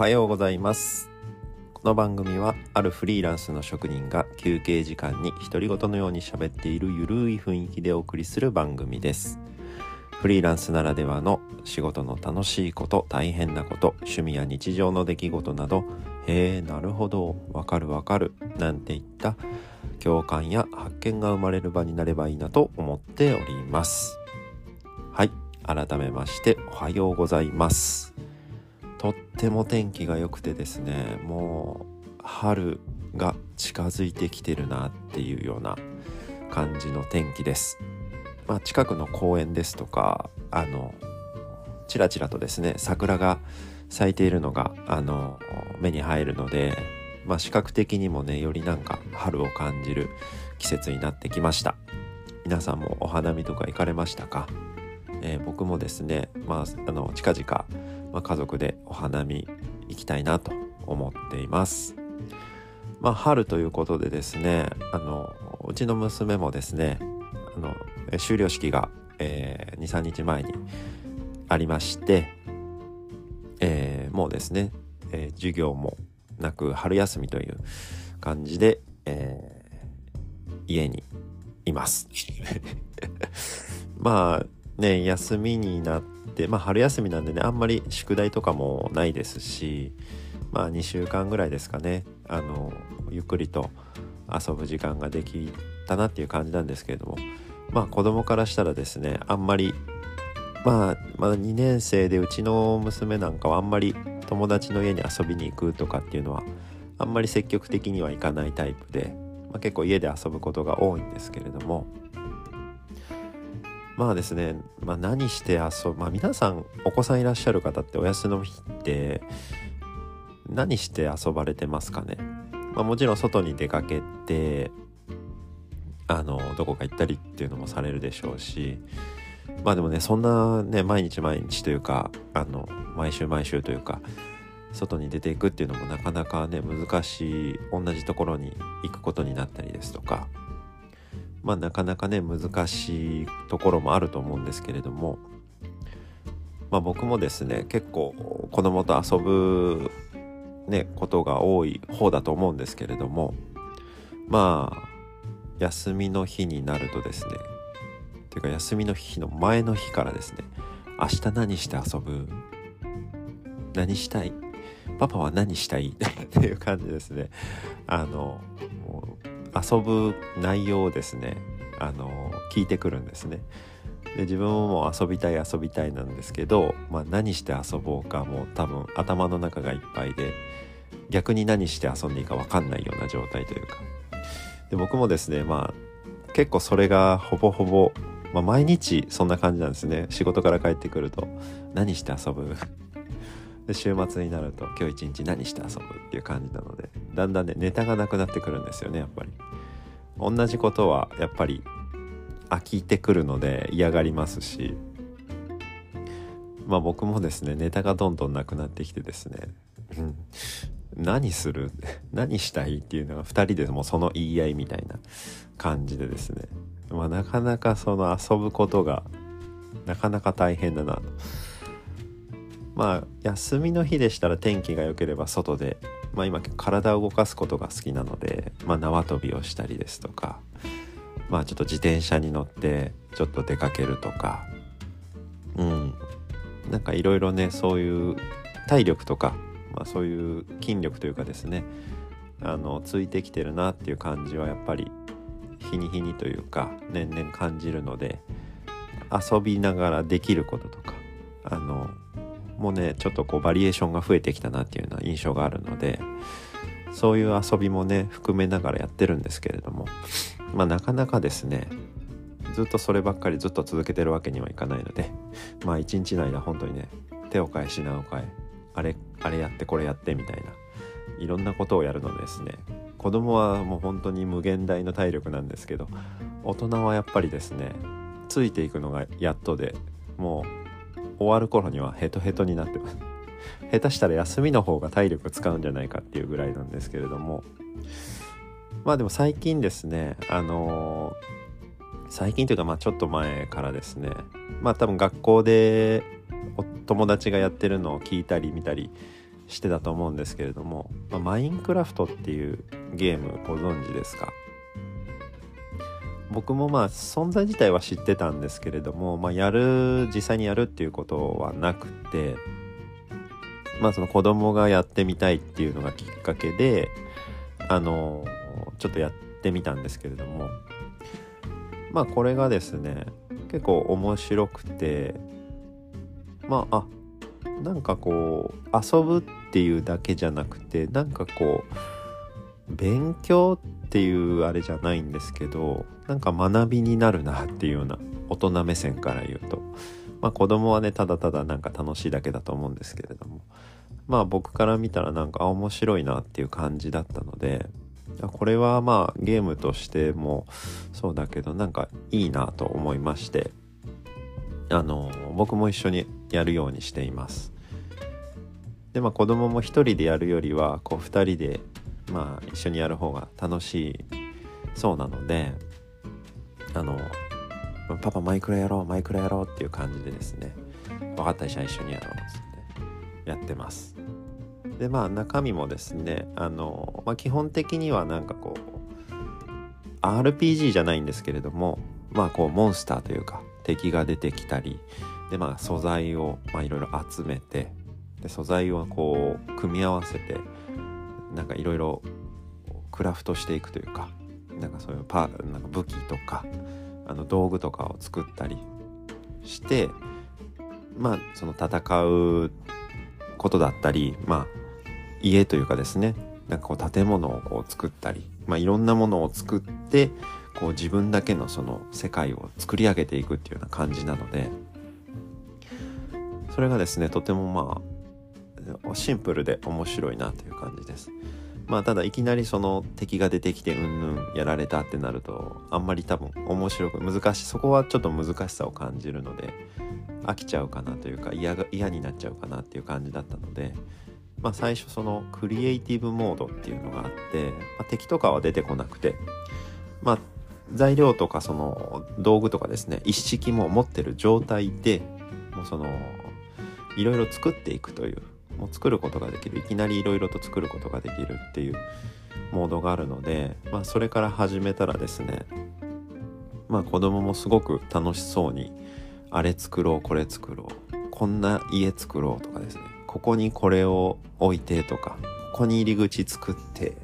はようございます。この番組はあるフリーランスの職人が休憩時間に独り言のように喋っているゆるい雰囲気でお送りする番組です。フリーランスならではの仕事の楽しいこと大変なこと趣味や日常の出来事などへえなるほどわかるわかるなんていった共感や発見が生まれる場になればいいなと思っております。はい改めましておはようございます。とっても天気が良くてですねもう春が近づいてきてるなっていうような感じの天気です。まあ、近くの公園ですとかあのちらちらとですね桜が咲いているのがあの目に入るので、まあ、視覚的にもねよりなんか春を感じる季節になってきました。皆さんもお花見とか行かれましたか、えー、僕もですね、まあ、あの近々、まあ、家族でお花見行きたいなと思っています。まあ、春ということでですねあのうちの娘もですねあの修了式が、えー、23日前にありまして、えー、もうですね、えー、授業もなく春休みという感じで、えー、家にいます。まあね休みになってまあ春休みなんでねあんまり宿題とかもないですしまあ2週間ぐらいですかねあのゆっくりと遊ぶ時間ができたなっていう感じなんですけれどもまあ子供からしたらですねあんまりまあまだ2年生でうちの娘なんかはあんまり友達の家に遊びに行くとかっていうのはあんまり積極的には行かないタイプで、まあ、結構家で遊ぶことが多いんですけれどもまあですね、まあ、何して遊ぶまあ皆さんお子さんいらっしゃる方ってお休みの日って何して遊ばれてますかね、まあ、もちろん外に出かけてあのどこか行ったりっていうのもされるでしょうしまあでもねそんなね毎日毎日というかあの毎週毎週というか外に出ていくっていうのもなかなかね難しい同じところに行くことになったりですとかまあなかなかね難しいところもあると思うんですけれども。まあ僕もですね結構子供と遊ぶねことが多い方だと思うんですけれども。まあ休みの日になるとですねていうか休みの日の前の日からですね明日何して遊ぶ？何したい？パパは何したい？っていう感じですね。あの遊ぶ内容をですねあの聞いてくるんですね。で自分も遊びたい遊びたいなんですけど、まあ、何して遊ぼうかもう多分頭の中がいっぱいで逆に何して遊んでいいか分かんないような状態というか。で僕もですねまあ結構それがほぼほぼ、まあ、毎日そんな感じなんですね。仕事から帰ってくると何して遊ぶ？で週末になると今日一日何して遊ぶっていう感じなのでだんだんねネタがなくなってくるんですよねやっぱり。同じことはやっぱり飽きてくるので嫌がりますし。まあ僕もですねネタがどんどんなくなってきてですね、うん、何する？何したいっていうのが2人でもその言い合いみたいな感じでですね、まあ、なかなかその遊ぶことがなかなか大変だなと。まあ休みの日でしたら天気が良ければ外で、まあ、今体を動かすことが好きなので、まあ、縄跳びをしたりですとかまあちょっと自転車に乗ってちょっと出かけるとかうん。なんかいろいろねそういう体力とかまあ、そういう筋力というかですねあのついてきてるなっていう感じはやっぱり日に日にというか年々感じるので遊びながらできることとかあのもねちょっとこうバリエーションが増えてきたなっていうような印象があるのでそういう遊びもね含めながらやってるんですけれどもまあなかなかですねずっとそればっかりずっと続けてるわけにはいかないのでまあ一日の間本当にね手を変え品を変えあれあれやってこれやってみたいないろんなことをやるのですね。子供はもう本当に無限大の体力なんですけど大人はやっぱりですねついていくのがやっとでもう終わる頃にはヘトヘトになってます。下手したら休みの方が体力使うんじゃないかっていうぐらいなんですけれども。まあでも最近ですねあのー、最近というかまあちょっと前からですね。まあ多分学校で友達がやってるのを聞いたり見たりしてたと思うんですけれども、まあ、マインクラフトっていうゲームご存知ですか？僕もまあ存在自体は知ってたんですけれども、まあ、やる実際にやるっていうことはなくてまあその子供がやってみたいっていうのがきっかけであのちょっとやってみたんですけれどもまあこれがですね結構面白くてまああなんかこう遊ぶっていうだけじゃなくてなんかこう勉強ってていうあれじゃないんですけどなんか学びになるなっていうような大人目線から言うと。まあ子供はねただただなんか楽しいだけだと思うんですけれども。まあ僕から見たらなんか面白いなっていう感じだったのでこれはまあゲームとしてもそうだけどなんかいいなと思いましてあの僕も一緒にやるようにしています。でまあ子供も一人でやるよりはこう二人でまあ一緒にやる方が楽しいそうなのであのパパマイクラやろうマイクラやろうっていう感じでですね分かったじゃあ一緒にやろうっつってやってます。でまあ中身もですねあの、まあ、基本的にはなんかこう RPG じゃないんですけれどもまあこうモンスターというか敵が出てきたりでまあ素材をいろいろ集めてで素材をこう組み合わせてなんかいろいろクラフトしていくというかなんかそういうパなんか武器とかあの道具とかを作ったりしてまあその戦うことだったりまあ家というかですねなんかこう建物をこう作ったり、まあ、いろんなものを作ってこう自分だけのその世界を作り上げていくっていうような感じなのでそれがですねとてもまあシンプルで面白いなという感じです。まあただいきなりその敵が出てきてうんぬんやられたってなるとあんまり多分面白く難しいそこはちょっと難しさを感じるので飽きちゃうかなというか嫌が嫌になっちゃうかなっていう感じだったので、まあ、最初そのクリエイティブモードっていうのがあって、まあ、敵とかは出てこなくてまあ材料とかその道具とかですね一式も持ってる状態でもうそのいろいろ作っていくというもう作ることができる。いきなりいろいろと作ることができるっていうモードがあるので、まあ、それから始めたらですねまあ子供もすごく楽しそうにあれ作ろうこれ作ろうこんな家作ろうとかですねここにこれを置いてとかここに入り口作って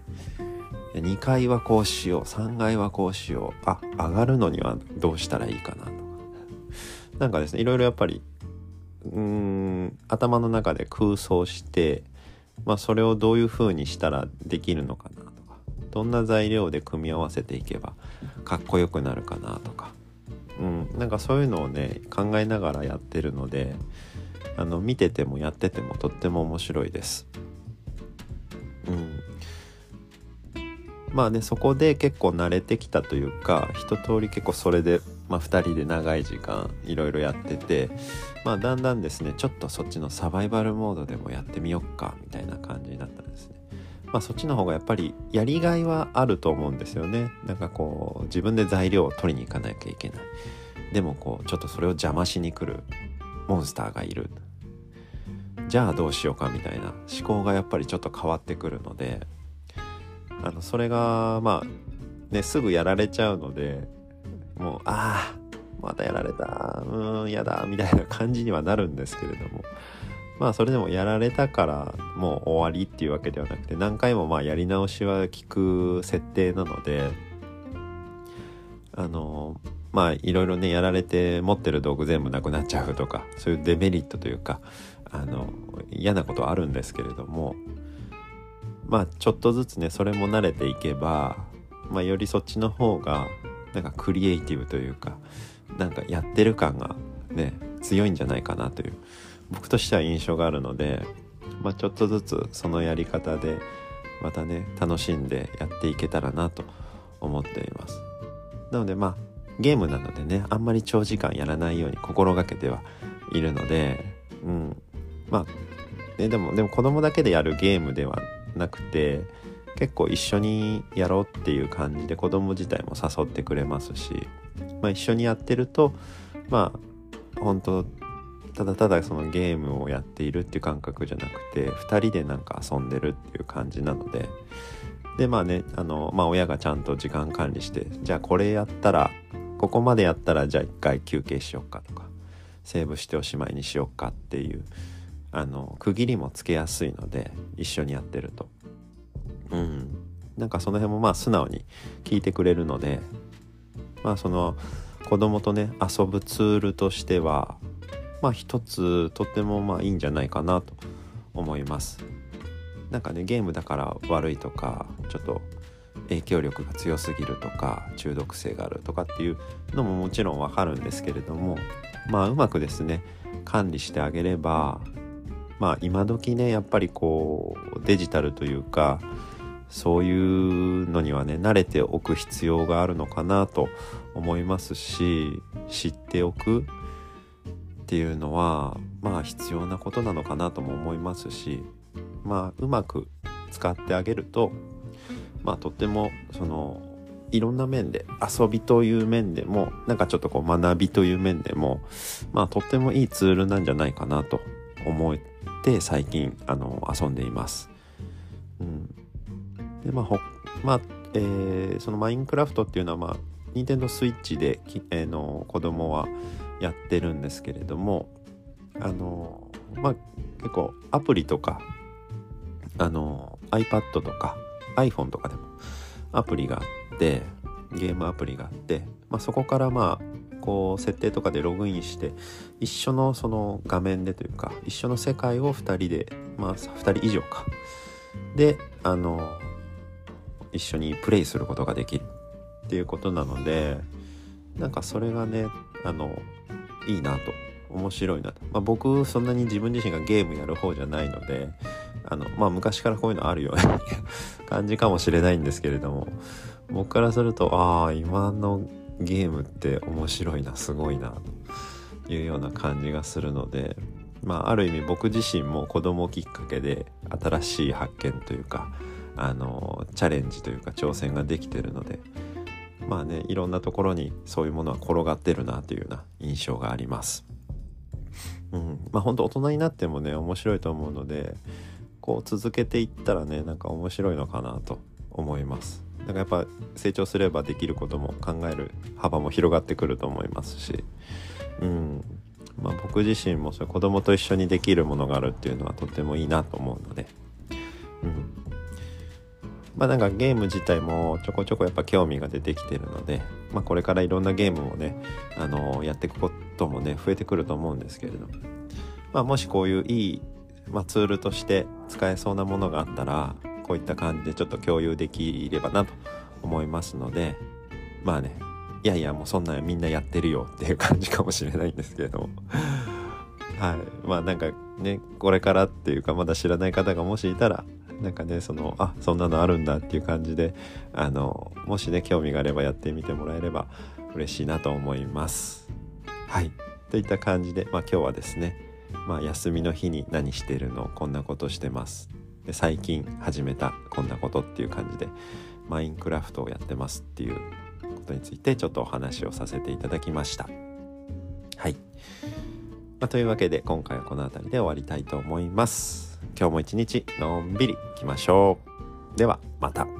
2階はこうしよう3階はこうしようあ上がるのにはどうしたらいいかなとかなんかですねいろいろやっぱりうん頭の中で空想して、まあ、それをどういう風にしたらできるのかなとかどんな材料で組み合わせていけばかっこよくなるかなとか、うん、なんかそういうのをね考えながらやってるのであの見ててもやっててもとっても面白いです。うん、まあねそこで結構慣れてきたというか一通り結構それでまあ、2人で長い時間いろいろやってて、まあ、だんだんですねちょっとそっちのサバイバルモードでもやってみよっかみたいな感じになったんですね。まあ、そっちの方がやっぱりやりがいはあると思うんですよね。なんかこう自分で材料を取りに行かなきゃいけない。でもこうちょっとそれを邪魔しに来るモンスターがいる。じゃあどうしようかみたいな思考がやっぱりちょっと変わってくるのであのそれがまあねすぐやられちゃうのでもうああまたやられた。うんやだみたいな感じにはなるんですけれども。まあそれでもやられたからもう終わりっていうわけではなくて何回もまあやり直しは効く設定なのであのまあいろいろねやられて持ってる道具全部なくなっちゃうとかそういうデメリットというかあの嫌なことはあるんですけれどもまあちょっとずつねそれも慣れていけば、まあ、よりそっちの方がなんかクリエイティブというかなんかやってる感がね強いんじゃないかなという。僕としては印象があるので、まあ、ちょっとずつそのやり方でまたね楽しんでやっていけたらなと思っています。なのでまあゲームなのでねあんまり長時間やらないように心がけてはいるのでうん。まあ、ね、でもでも子供だけでやるゲームではなくて結構一緒にやろうっていう感じで子供自体も誘ってくれますし、まあ、一緒にやってるとまあ本当ただただそのゲームをやっているっていう感覚じゃなくて2人でなんか遊んでるっていう感じなのででまあねあの、まあ、親がちゃんと時間管理してじゃあこれやったらここまでやったらじゃあ一回休憩しよっかとかセーブしておしまいにしよっかっていうあの区切りもつけやすいので一緒にやってると。うん。なんかその辺もまあ素直に聞いてくれるのでまあその子供とね遊ぶツールとしてはまあ一つとってもまあいいんじゃないかなと思います。なんかねゲームだから悪いとかちょっと影響力が強すぎるとか中毒性があるとかっていうのももちろんわかるんですけれどもまあうまくですね管理してあげればまあ今時ねやっぱりこうデジタルというかそういうのにはね慣れておく必要があるのかなと思いますし知っておくっていうのはまあ必要なことなのかなとも思いますしまあうまく使ってあげるとまあとってもそのいろんな面で遊びという面でもなんかちょっとこう学びという面でもまあとってもいいツールなんじゃないかなと思って最近あの遊んでいます。うん、でまあほまあえー、そのマインクラフトっていうのはまあ任天堂スイッチでき、えー、の子供はやってるんですけれどもあのまあ結構アプリとかあの iPad とか iPhone とかでもアプリがあってゲームアプリがあって、まあ、そこからまあこう設定とかでログインして一緒のその画面でというか一緒の世界を2人でまあ2人以上か。であの一緒にプレイすることができるっていうことなのでなんかそれがねあのいいなと。面白いなと、まあ、僕そんなに自分自身がゲームやる方じゃないのであのまあ昔からこういうのあるような感じかもしれないんですけれども僕からするとああ今のゲームって面白いなすごいなというような感じがするのでまあある意味僕自身も子供きっかけで新しい発見というかあのチャレンジというか挑戦ができてるのでまあねいろんなところにそういうものは転がってるなというような印象があります。うん、まあ本当大人になってもね面白いと思うのでこう続けていったらねなんか面白いのかなと思います。だからやっぱ成長すればできることも考える幅も広がってくると思いますし、うん。まあ、僕自身もそれ子供と一緒にできるものがあるっていうのはとってもいいなと思うので、うん、まあなんかゲーム自体もちょこちょこやっぱ興味が出てきてるので、まあ、これからいろんなゲームをね、あの、やっていくこともね増えてくると思うんですけれど、まあ、もしこういういい、まあ、ツールとして使えそうなものがあったらこういった感じでちょっと共有できればなと思いますのでまあねいやいやもうそんなんみんなやってるよっていう感じかもしれないんですけれども。はい。まあなんかねこれからっていうかまだ知らない方がもしいたらなんかねそのあそんなのあるんだっていう感じであのもしね興味があればやってみてもらえれば嬉しいなと思います。はいといった感じで、まあ、今日はですね、まあ、休みの日に何してるのこんなことしてますで最近始めたこんなことっていう感じでマインクラフトをやってますっていうことについてちょっとお話をさせていただきました。はい、まあ、というわけで今回はこの辺りで終わりたいと思います。今日も一日のんびりいきましょう。ではまた。